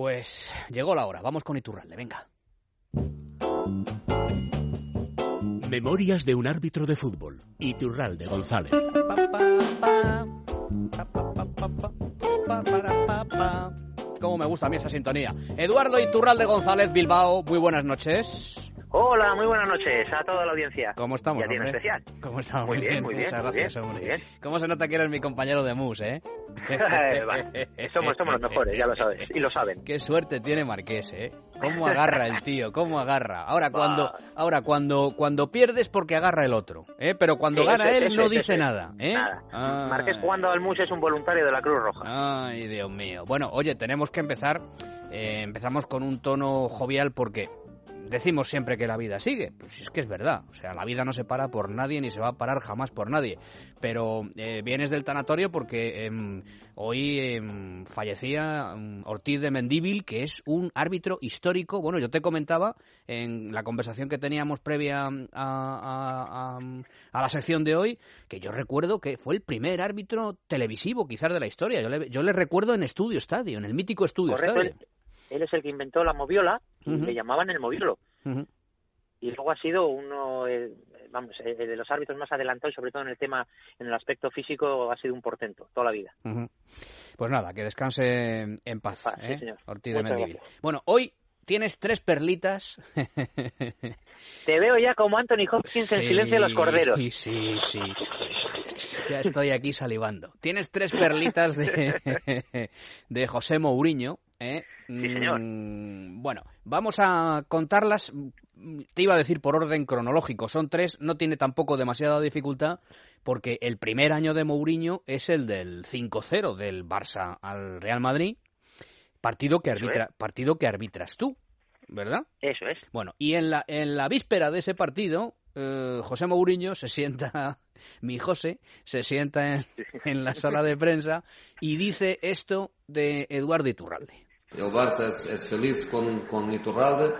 Pues llegó la hora, vamos con Iturralde, venga. Memorias de un árbitro de fútbol, Iturralde González. Cómo me gusta a mí esa sintonía. Eduardo Iturralde González Bilbao, muy buenas noches. Hola, muy buenas noches a toda la audiencia. ¿Cómo estamos, Y a ti en hombre? especial. ¿Cómo estamos? Muy bien, muy bien, Muchas muy gracias, bien, hombre. muy bien. ¿Cómo se nota que eres mi compañero de mus, eh? Vale, somos, somos los mejores, ya lo sabes, y lo saben. Qué suerte tiene Marqués, ¿eh? Cómo agarra el tío, cómo agarra. Ahora cuando, ahora cuando, cuando pierdes porque agarra el otro, ¿eh? Pero cuando Sí, gana él no dice nada, ¿eh? Nada. Ah. Marqués jugando al mus es un voluntario de la Cruz Roja. Ay, Dios mío. Bueno, oye, tenemos que empezar. eh, empezamos con un tono jovial porque decimos siempre que la vida sigue. Pues es que es verdad. O sea, la vida no se para por nadie ni se va a parar jamás por nadie. Pero eh, vienes del tanatorio porque em, hoy em, fallecía em, Ortiz de Mendíbil, que es un árbitro histórico. Bueno, yo te comentaba en la conversación que teníamos previa a, a- a- a la sección de hoy que yo recuerdo que fue el primer árbitro televisivo quizás de la historia. Yo le, yo le recuerdo en Estudio Estadio, en el mítico Estudio Correcto, Estadio. Él, es el que inventó la moviola y le llamaban el moviolo. Y luego ha sido uno, eh, vamos, eh, de los árbitros más adelantados, sobre todo en el tema, en el aspecto físico, ha sido un portento toda la vida. Pues nada, que descanse en paz, paz, sí, ¿eh? señor. Ortiz de gracias. Bueno, hoy tienes tres perlitas. Te veo ya como Anthony Hopkins en Silencio de los Corderos. Sí, sí, sí. Ya estoy aquí salivando. Tienes tres perlitas de, de José Mourinho. ¿Eh? Sí, señor. Mm, Bueno, vamos a contarlas. Te iba a decir por orden cronológico. Son tres, no tiene tampoco demasiada dificultad porque el primer año de Mourinho es el del 5-0 del Barça al Real Madrid. Partido que, arbitra, partido que arbitras tú, ¿verdad? Eso es. Bueno, y en la, en la víspera de ese partido, eh, José Mourinho se sienta, mi José, se sienta en, en la sala de prensa y dice esto de Eduardo Iturralde. El Barça es, feliz con, con Iturralde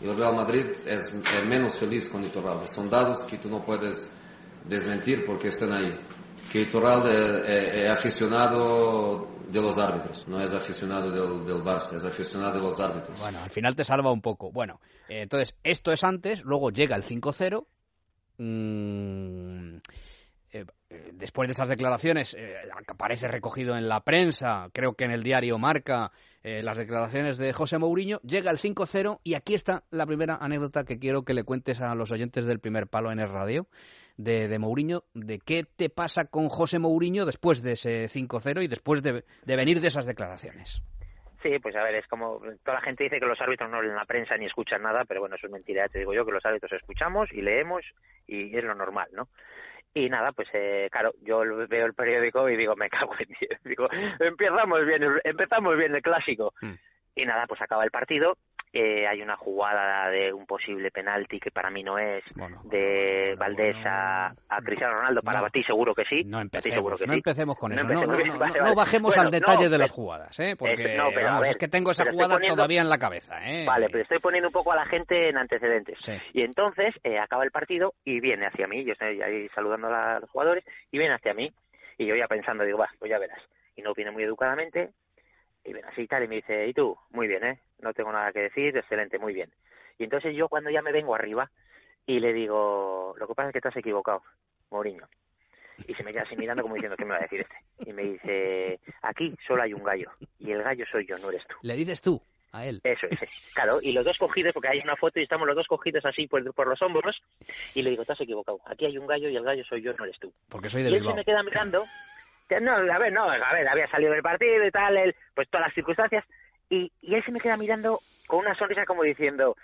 y el Real Madrid es, menos feliz con Iturralde. Son dados que tú no puedes desmentir porque están ahí. Que Iturralde es, aficionado de los árbitros, no es aficionado del, del Barça, es aficionado de los árbitros. Bueno, al final te salva un poco. Bueno, eh, entonces, esto es antes, luego llega el 5-0. mm, eh, después de esas declaraciones, eh, aparece recogido en la prensa, creo que en el diario Marca, eh, las declaraciones de José Mourinho, llega el 5-0 y aquí está la primera anécdota que quiero que le cuentes a los oyentes del primer palo en el radio de, de Mourinho, de qué te pasa con José Mourinho después de ese 5-0 y después de, de venir de esas declaraciones. Sí, pues a ver, es como toda la gente dice que los árbitros no leen la prensa ni escuchan nada, pero bueno, eso es mentira. Te digo yo que los árbitros escuchamos y leemos y es lo normal, ¿no? Y nada, pues eh, claro, yo veo el periódico y digo, me cago en diez. Digo, empezamos bien, el- empezamos bien el clásico. Mm. Y nada, pues acaba el partido. Eh, hay una jugada de un posible penalti que para mí no es, Bueno, de bueno, Valdés bueno, a, a Cristiano Ronaldo. Para No. ti seguro que sí. No empecemos, que no sí. empecemos con No eso. No, no, empecemos. no, Vale, no vale. bajemos al detalle de las jugadas, ¿eh? Porque pero vamos, ver, es que tengo esa jugada poniendo- todavía en la cabeza, ¿eh? Vale, pero estoy poniendo un poco a la gente en antecedentes. Sí. Y entonces eh, acaba el partido y viene hacia mí, yo estoy ahí saludando a, la- a los jugadores, y viene hacia mí, y yo ya pensando, digo, va, pues ya verás. Y no viene muy educadamente, y viene así y tal, y me dice, ¿y tú? Muy bien, ¿eh? No tengo nada que decir, excelente, muy bien. Y entonces yo cuando ya me vengo arriba, y le digo, lo que pasa es que te has equivocado, Mourinho. Y se me queda así mirando como diciendo, ¿qué me va a decir este? Y me dice, aquí solo hay un gallo, y el gallo soy yo, no eres tú. Le dices tú a él. Eso es, eh. claro, y los dos cogidos, porque hay una foto y estamos los dos cogidos así por, por los hombros, y le digo, te has equivocado, aquí hay un gallo y el gallo soy yo, no eres tú. Porque soy Y de él se me queda mirando, que no, a ver, no, a ver, había salido del partido y tal, pues todas las circunstancias, y, y él se me queda mirando con una sonrisa como diciendo,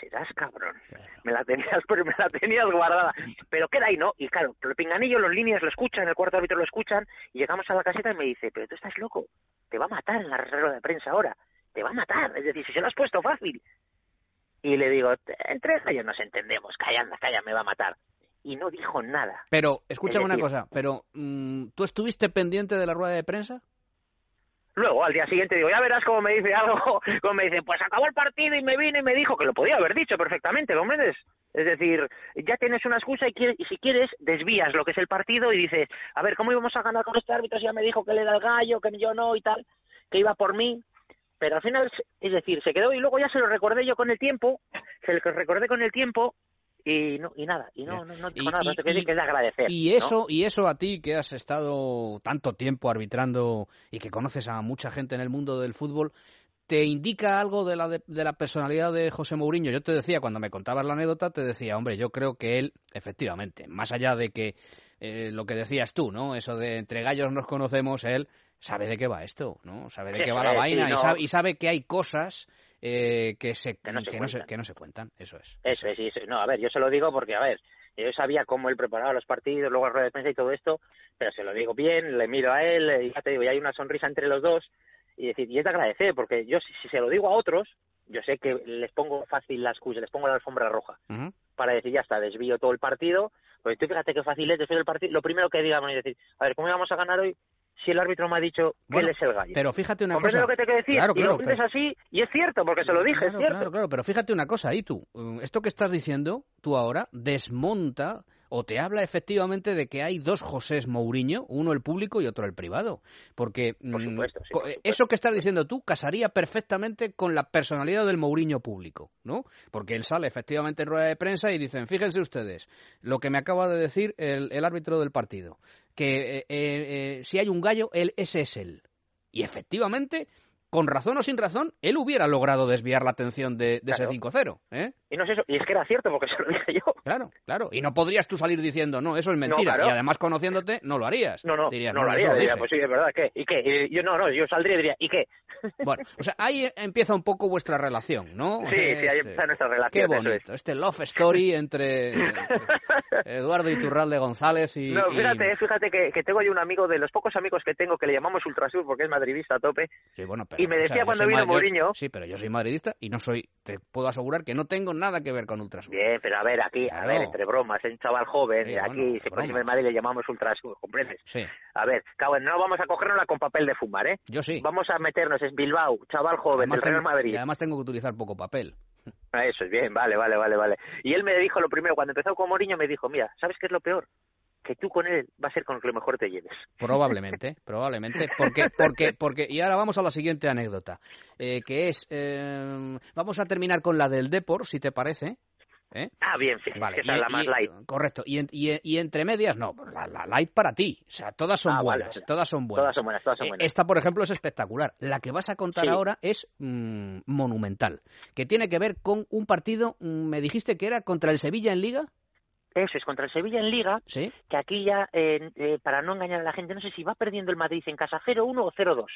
serás cabrón, me la tenías, pero me la tenías guardada, pero queda ahí, ¿no? Y claro, el pinganillo, los líneas lo escuchan, el cuarto árbitro lo escuchan, y llegamos a la caseta y me dice, pero tú estás loco, te va a matar en la rueda de prensa ahora, te va a matar, es decir, si se lo has puesto fácil. Y le digo, entre ellos nos entendemos, calla, calla, me va a matar. Y no dijo nada. Pero, escúchame Es una cosa, pero mm, ¿tú estuviste pendiente de la rueda de prensa? Luego, al día siguiente, digo, ya verás cómo me dice algo, como me dice, pues acabó el partido y me vino y me dijo que lo podía haber dicho perfectamente, ¿comprendes? Es decir, ya tienes una excusa y, quiere- y si quieres, desvías lo que es el partido y dices, a ver, ¿cómo íbamos a ganar con este árbitro si ya me dijo que él era el gallo, que yo no y tal, que iba por mí? pero al final, es decir, se quedó y luego ya se lo recordé yo con el tiempo, se lo recordé con el tiempo y no y nada y no no, no dijo nada y, que, es de agradecer y eso y eso a ti que has estado tanto tiempo arbitrando y que conoces a mucha gente en el mundo del fútbol te indica algo de la de, la personalidad de José Mourinho yo te decía cuando me contabas la anécdota te decía hombre yo creo que él efectivamente más allá de que eh, lo que decías tú no eso de entre gallos nos conocemos él sabe de qué va esto no sabe de qué va la vaina y, sabe, y sabe que hay cosas eh, que, se, que, no se, que, no se, cuentan. Eso es. Eso, es, eso No, a ver, yo se lo digo porque, a ver, yo sabía cómo él preparaba los partidos, luego la rueda de prensa y todo esto, pero se lo digo bien, le miro a él, y ya te digo, y hay una sonrisa entre los dos, y decir, y es de agradecer, porque yo si, se lo digo a otros, yo sé que les pongo fácil las cuyas, les pongo la alfombra roja, para decir, ya está, desvío todo el partido, pues tú fíjate qué fácil es desvío el partido, lo primero que digamos es decir, a ver, ¿cómo íbamos a ganar hoy? Si el árbitro me ha dicho que él es el gallo. Pero fíjate una cosa. lo que te quiero decir? Claro, claro, y lo así, y es cierto, porque se lo dije, es cierto. Claro, claro, pero fíjate una cosa ahí tú. Mm, esto que estás diciendo, tú ahora, desmonta o te habla efectivamente de que hay dos Josés Mourinho, uno el público y otro el privado. Porque mm, eso que estás diciendo tú casaría perfectamente con la personalidad del Mourinho público, ¿no? Porque él sale efectivamente en rueda de prensa y dicen, fíjense ustedes, lo que me acaba de decir el, árbitro del partido, que eh, eh, si hay un gallo, él, ese es él. Y efectivamente con razón o sin razón, él hubiera logrado desviar la atención de, ese 5-0. ¿eh? Y no es eso, y es que era cierto porque se lo dije yo. Claro, claro. Y no podrías tú salir diciendo, no, eso es mentira. Y además conociéndote, no lo harías. No, no, no, lo haría. Diría, pues sí, es verdad, ¿qué? ¿Y qué? yo no, no, yo saldría y diría, ¿y qué? Bueno, o sea, ahí empieza un poco vuestra relación, ¿no? Sí, sí, ahí empieza nuestra relación. Qué bonito, este love story entre, Eduardo Iturralde González y... No, fíjate, fíjate que, que, tengo yo un amigo, de los pocos amigos que tengo, que le llamamos Ultrasur porque es madridista a tope. Sí, bueno, y me decía cuando vino Mourinho... Sí, pero yo soy madridista y no soy, te puedo asegurar que no tengo nada que ver con Ultrasur. Bien, pero a ver, aquí, a ver, entre bromas, es un chaval joven, y aquí se pone en Madrid le llamamos Ultrasur, ¿comprendes? Sí. A ver, cabrón, no vamos a cogernosla con papel de fumar, ¿eh? Yo sí. Vamos a meternos en Bilbao, chaval joven del Real Madrid. Y además tengo que utilizar poco papel. Ah, eso es bien, vale, vale, vale, vale. Y él me dijo lo primero, cuando empezó con Moriño, me dijo, mira, ¿sabes qué es lo peor? Que tú con él va a ser con lo que mejor te lleves. Probablemente, probablemente, porque, porque, porque, y ahora vamos a la siguiente anécdota, eh, que es, eh, vamos a terminar con la del Depor, si te parece. ¿Eh? Ah, bien, sí, vale. es la más light. Correcto. Y, y, entre medias, no, la, light para ti. O sea, todas son, ah, buenas, todas son buenas. Todas son buenas. Todas son buenas. Esta, por ejemplo, es espectacular. La que vas a contar ahora es mm, monumental, que tiene que ver con un partido, mm, me dijiste que era contra el Sevilla en Liga. Eso es, contra el Sevilla en Liga, ¿Sí? que aquí ya, eh, eh, para no engañar a la gente, no sé si va perdiendo el Madrid en casa 0-1 o 0-2.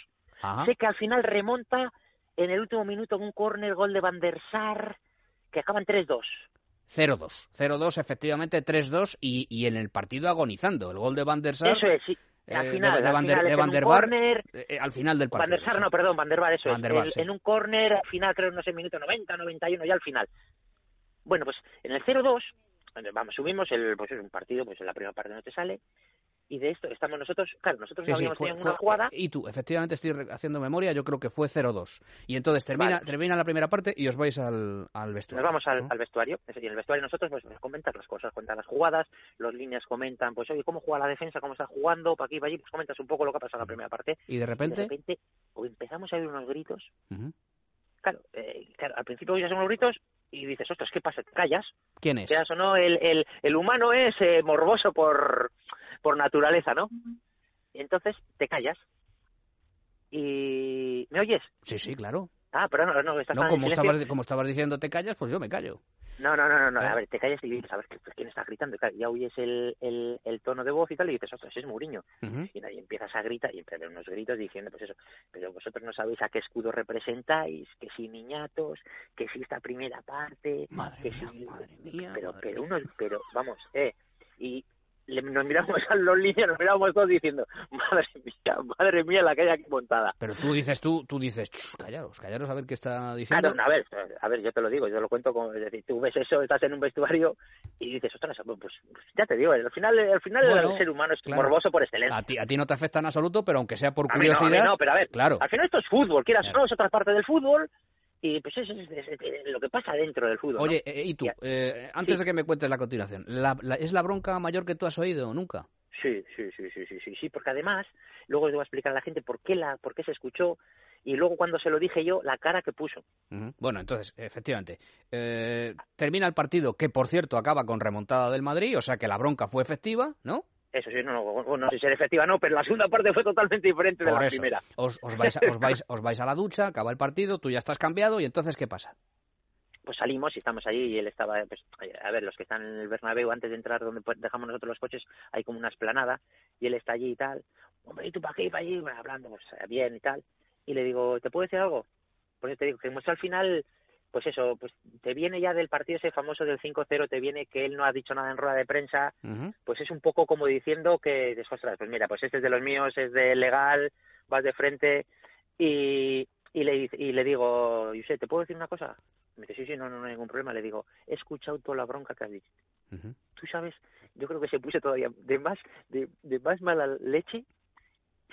Sé que al final remonta en el último minuto en un córner, gol de Van der Sar, que acaban 3-2. 0-2. 0-2, efectivamente 3-2 y, y, en el partido agonizando. El gol de Van der Sar. Eso es, sí. Al eh, final, de, de, Van der, de Van der Bar, eh, al final del partido. Van der Sar, no, perdón, Van der Bar, eso Van der Bar, es. sí. En un córner, al final, creo, no sé, minuto 90, 91, ya al final. Bueno, pues en el 0-2, vamos, subimos el, pues es un partido, pues en la primera parte no te sale, y de esto estamos nosotros, claro, nosotros no habíamos tenido una jugada. Y tú, efectivamente estoy haciendo memoria, yo creo que fue 0-2. Y entonces termina, termina la primera parte y os vais al, al vestuario. Nos vamos al, al vestuario, y en el vestuario nosotros pues nos comentan las cosas, cuentan las jugadas, los líneas comentan, pues oye, ¿cómo juega la defensa? ¿Cómo está jugando? ¿Para aquí, para allí? Pues comentas un poco lo que ha pasado en la primera parte. Y de repente... de repente empezamos a oír unos gritos. claro, eh, claro, al principio oías unos gritos y dices, ostras, ¿qué pasa? ¿Te callas? ¿Quién es? o no, el, el, el humano es eh, morboso por por naturaleza, ¿no? Y entonces te callas. Y... ¿Me oyes? Sí, sí, claro. Ah, pero no, no, estás no como, estabas, como estabas diciendo te callas, pues yo me callo. No, no, no, no, a ver, te callas y dices, a ver, ¿quién está gritando? Ya oyes el, el, el tono de voz y tal y dices, ostras, es Mourinho. Y nadie empiezas a gritar y empiezan unos gritos diciendo, pues eso, pero vosotros no sabéis a qué escudo representáis, que si niñatos, que si esta primera parte, madre que mía, madre mía, pero, madre pero unos, pero, vamos, eh, y nos miramos a los líneas, nos miramos todos diciendo, madre mía, madre mía, la hay aquí montada. Pero tú dices, tú, tú dices, callaros, callaros a ver qué está diciendo. Claro, a ver, a ver, yo te lo digo, yo te lo cuento como, es decir, tú ves eso, estás en un vestuario y dices, ostras, pues, pues ya te digo, al final, al final el ser humano es morboso por excelencia. A ti, a ti no te afecta en absoluto, pero aunque sea por curiosidad. A mí no, pero a ver, claro. al final esto es fútbol, quieras o no, es otra parte del fútbol, y pues eso es, lo que pasa dentro del fútbol. Oye, eh, ¿y tú? Eh, antes de que me cuentes la continuación, ¿la, ¿es la bronca mayor que tú has oído nunca? Sí, sí, sí, sí, sí, sí, sí, porque además, luego os voy a explicar a la gente por qué, la, por qué se escuchó y luego cuando se lo dije yo, la cara que puso. Bueno, entonces, efectivamente, eh, termina el partido, que por cierto acaba con remontada del Madrid, o sea que la bronca fue efectiva, ¿no? Eso sí, no, no, no sé si era efectiva no, pero la segunda parte fue totalmente diferente de Por la eso. primera. Os, os vais, a- os, vais, os vais a la ducha, acaba el partido, tú ya estás cambiado y entonces ¿qué pasa? Pues salimos y estamos allí y él estaba, pues, a ver, los que están en el Bernabéu, antes de entrar donde dejamos nosotros los coches, hay como una esplanada y él está allí y tal. Hombre, ¿y tú para aquí, para allí? Bueno, hablando pues, bien y tal. Y le digo, ¿te puedo decir algo? Pues te digo que hemos al final, pues eso, pues te viene ya del partido ese famoso del 5-0, te viene que él no ha dicho nada en rueda de prensa, pues es un poco como diciendo que, ostras, pues mira, pues este es de los míos, es de legal, vas de frente y, y, le, y le digo, José, ¿te puedo decir una cosa? Me dice, sí, sí, no, no, no hay ningún problema. Le digo, he escuchado toda la bronca que has dicho. Ujú. Tú sabes, yo creo que se puso todavía de más, de, de más mala leche,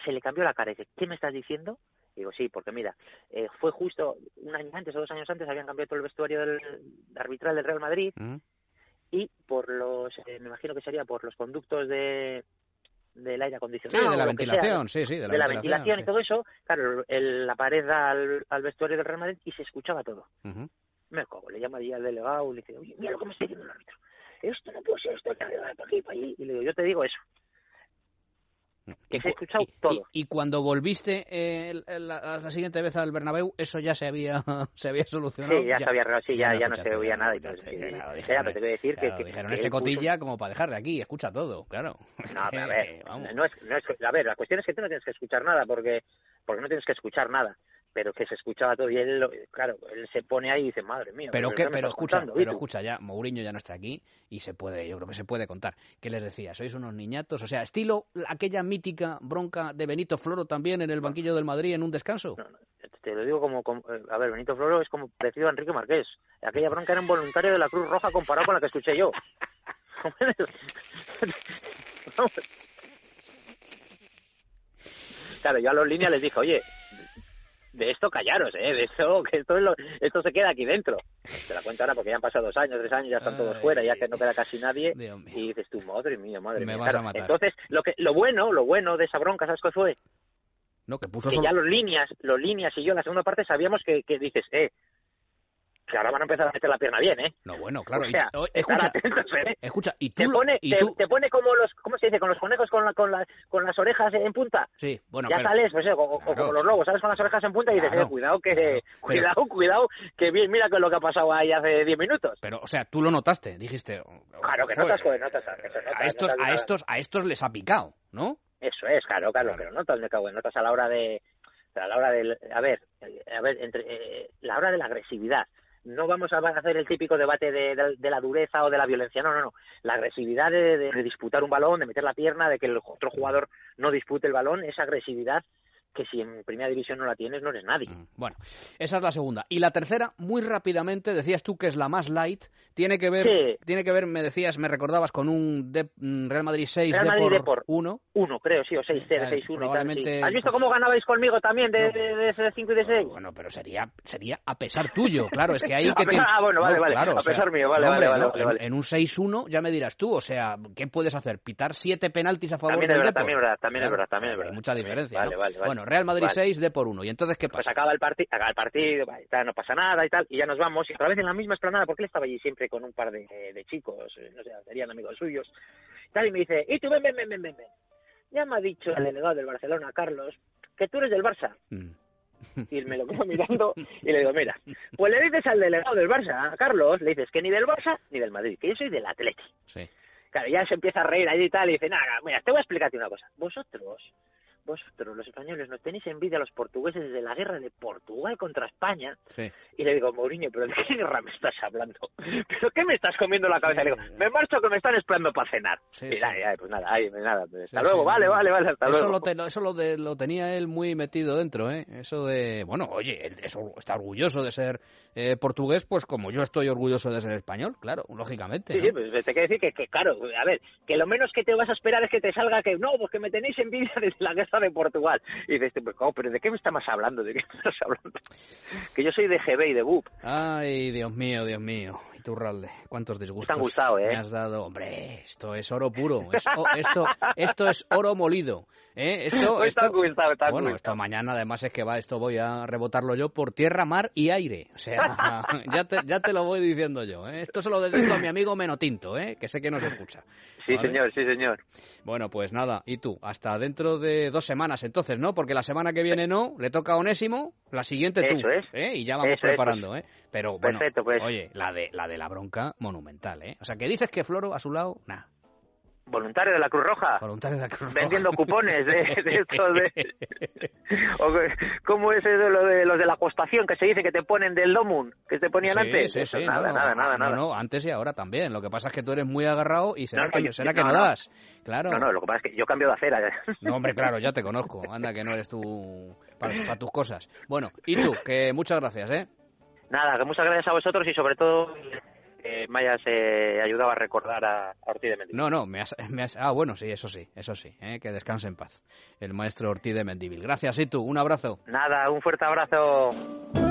se le cambió la cara y dice, ¿qué me estás diciendo? Digo, sí, porque mira, eh, fue justo un año antes o dos años antes habían cambiado todo el vestuario del arbitral del Real Madrid Ujú. y por los, eh, me imagino que sería por los conductos de del aire acondicionado. Sí, de la sea, ventilación, sí, sí, de la, de la ventilación y sí. todo eso, claro, el- la pared da al, al vestuario del Real Madrid y se escuchaba todo. Me cago, le llama allí al delegado y le dice, oye, mira lo que me está diciendo el árbitro. Esto no puede ser, esto hay que arreglar para aquí, para allí. Y le digo, yo te digo eso. Que Y se ha cu- escuchado y- todo. Y, y cuando volviste eh, la, la siguiente vez al Bernabéu, eso ya se había, se había solucionado. Sí, ya, se había arreglado, sí, ya, ya no se oía ya nada. Y todo, sí, claro, dijeron, ya, pero te voy a decir que- claro, que, dijeron, que este él puso- cotilla como para dejarle aquí, escucha todo, claro. No, pero a ver, no es, no es, a ver, la cuestión es que tú no tienes que escuchar nada, porque, porque no tienes que escuchar nada, pero que se escuchaba todo y él, claro, él se pone ahí y dice, madre mía. Pero, ¿qué qué, me pero escucha, contando, pero Itu?". escucha, ya Mourinho ya no está aquí y se puede, yo creo que se puede contar. ¿Qué les decía? ¿Sois unos niñatos? O sea, estilo aquella mítica bronca de Benito Floro también en el banquillo del Madrid en un descanso. No, no, te lo digo como, como- eh, a ver, Benito Floro es como parecido a Enrique Marqués. Aquella bronca era un voluntario de la Cruz Roja comparado con la que escuché yo. Claro, yo a los líneas les dije, oye, de esto callaros, ¿eh? De esto, que esto, es lo- esto se queda aquí dentro. Te la cuento ahora porque ya han pasado dos años, tres años, ya están todos fuera, ya que no queda casi nadie. Y dices tú, madre mía, madre Me mía. vas a matar. Entonces, lo que lo bueno, lo bueno de esa bronca, ¿sabes qué fue? No, que puso que solo- ya los líneas, los líneas y yo en la segunda parte sabíamos que, que dices, eh, que ahora van a empezar a meter la pierna bien, ¿eh? No, bueno, claro. o sea, escucha, atentos, ¿eh? escucha, y tú, Te pone, y te, tú- te pone como los, ¿cómo se dice? Con los conejos con, la, con, la, con las orejas en punta. Sí, bueno, ya pero- sales, pues, o, o Claro, como los lobos, sales con las orejas en punta y dices, Claro, eh, cuidado que, pero- cuidado, cuidado, que bien, mira que lo que ha pasado ahí hace 10 minutos. pero, o sea, tú lo notaste, dijiste. Claro que "Joder, notas, joder, notas, eso notas, a estos, notas, a notas. estos, a estos les ha picado, ¿no? Eso es, claro, claro, Claro. pero notas, me cago en notas a la hora de, a la hora del, a ver, eh, a ver, entre, eh, la hora de la agresividad. No vamos a hacer el típico debate de, la dureza o de la violencia, no, no, no. La agresividad de- de disputar un balón, de meter la pierna, de que el otro jugador no dispute el balón, esa agresividad que si en primera división no la tienes, no eres nadie. Mm, Bueno, esa es la segunda. Y la tercera, muy rápidamente, decías tú que es la más light, tiene que ver, Sí. tiene que ver, me decías, me recordabas con un Dep- mm, Real Madrid 6 Real de Madrid por Depor. 1. Uno, creo, sí, o 6-0, eh, 6-1 y tal, probablemente, sí. ¿Has visto pues- cómo ganabais conmigo también de, No. de, de 5 y de 6? Bueno, pero sería sería a pesar tuyo, claro, es que A que pesar- ah, bueno, vale, vale, claro, a o sea, pesar mío, vale, no, vale, hombre, vale, no, vale, en, en un 6-1 ya me dirás tú, o sea, ¿qué puedes hacer? ¿Pitar siete penaltis a favor También del es verdad, Depor? también es verdad, también es verdad, también es hay verdad. mucha diferencia, Vale, ¿no? vale, vale. Bueno, Real Madrid Vale. 6 de por 1. ¿Y entonces qué Pues pasa? acaba el, acaba el partido, va, y tal, no pasa nada y tal, y ya nos vamos, y otra vez en la misma esplanada, porque él estaba allí siempre con un par de, de chicos, eh, no sé, serían amigos suyos, y tal, y me dice, y tú ven, ven, ven, ven, ven. Ya me ha dicho el delegado del Barcelona, Carlos, que tú eres del Barça. Mm. Y me lo quedo mirando y le digo, mira, pues le dices al delegado del Barça, a Carlos, le dices que ni del Barça ni del Madrid, que yo soy del Atleti. Sí. Claro, ya se empieza a reír ahí y tal, y dice, nada, mira, te voy a explicarte una cosa. Vosotros, vosotros, los españoles, nos tenéis envidia a los portugueses desde la guerra de Portugal contra España. Sí. Y le digo, Mourinho, ¿pero de qué guerra me estás hablando? ¿Pero qué me estás comiendo la cabeza? Le digo, me marcho que me están esperando para cenar. Sí, y sí. ay, ay, pues nada, ay, pues nada, pues hasta Sí, luego, sí, vale, vale, vale, hasta eso luego. Lo te- lo- eso lo, de- lo tenía él muy metido dentro, ¿eh? Eso de, bueno, oye, él es or- está orgulloso de ser eh, portugués, pues como yo estoy orgulloso de ser español, claro, lógicamente. Sí, ¿no? sí, pues te quiero decir que, que, claro, a ver, que lo menos que te vas a esperar es que te salga que, no, pues que me tenéis envidia de la guerra de Portugal. Y dices, pues, oh, pero ¿de qué me estás hablando? ¿De qué me estás hablando? Que yo soy de GB y de BUP. Ay, Dios mío, Dios mío. Y Iturralde, cuántos disgustos. Te han gustado, ¿eh? Me has dado, hombre, esto es oro puro, es esto, esto es oro molido, ¿eh? Esto, Pues esto, gustado, bueno, esto mañana además es que va, esto voy a rebotarlo yo por tierra, mar y aire, o sea, ya te, ya te lo voy diciendo yo, ¿eh? Esto se lo dedico a mi amigo Menotinto, ¿eh? Que sé que no se escucha. Sí, ¿vale? señor, sí, señor. Bueno, pues nada, y tú, hasta dentro de dos semanas entonces, ¿no? Porque la semana que viene no, le toca a Onésimo, la siguiente tú, Eso es. ¿eh? Y ya vamos Eso es, preparando, ¿eh? Pero bueno, Perfecto, pues. oye, la de la de la bronca monumental, ¿eh? O sea, que dices que Floro a su lado, nada, Voluntario de la Cruz Roja. voluntario de la Cruz Roja. Vendiendo cupones de, de estos de... o ¿Cómo es eso de lo de los de la costación que se dice que te ponen del Domun? Que te ponían Sí, antes. sí, Eso, sí, nada, no, nada, nada, no, nada. no, antes y ahora también. Lo que pasa es que tú eres muy agarrado y será No, que, yo- será yo- que no, das. Claro. No, no, lo que pasa es que yo cambio de acera. No, hombre, claro, ya te conozco. Anda, que no eres tú para tus cosas. Bueno, y tú, que muchas gracias, ¿eh? Nada, que muchas gracias a vosotros y sobre todo eh, me hayas eh, ayudado a recordar a, a Ortiz de Mendizábal. No, no, me has, me has- Ah, bueno, sí, eso sí, eso sí. ¿eh? Que descanse en paz. El maestro Ortiz de Mendívil. Gracias, y tú, un abrazo. Nada, un fuerte abrazo.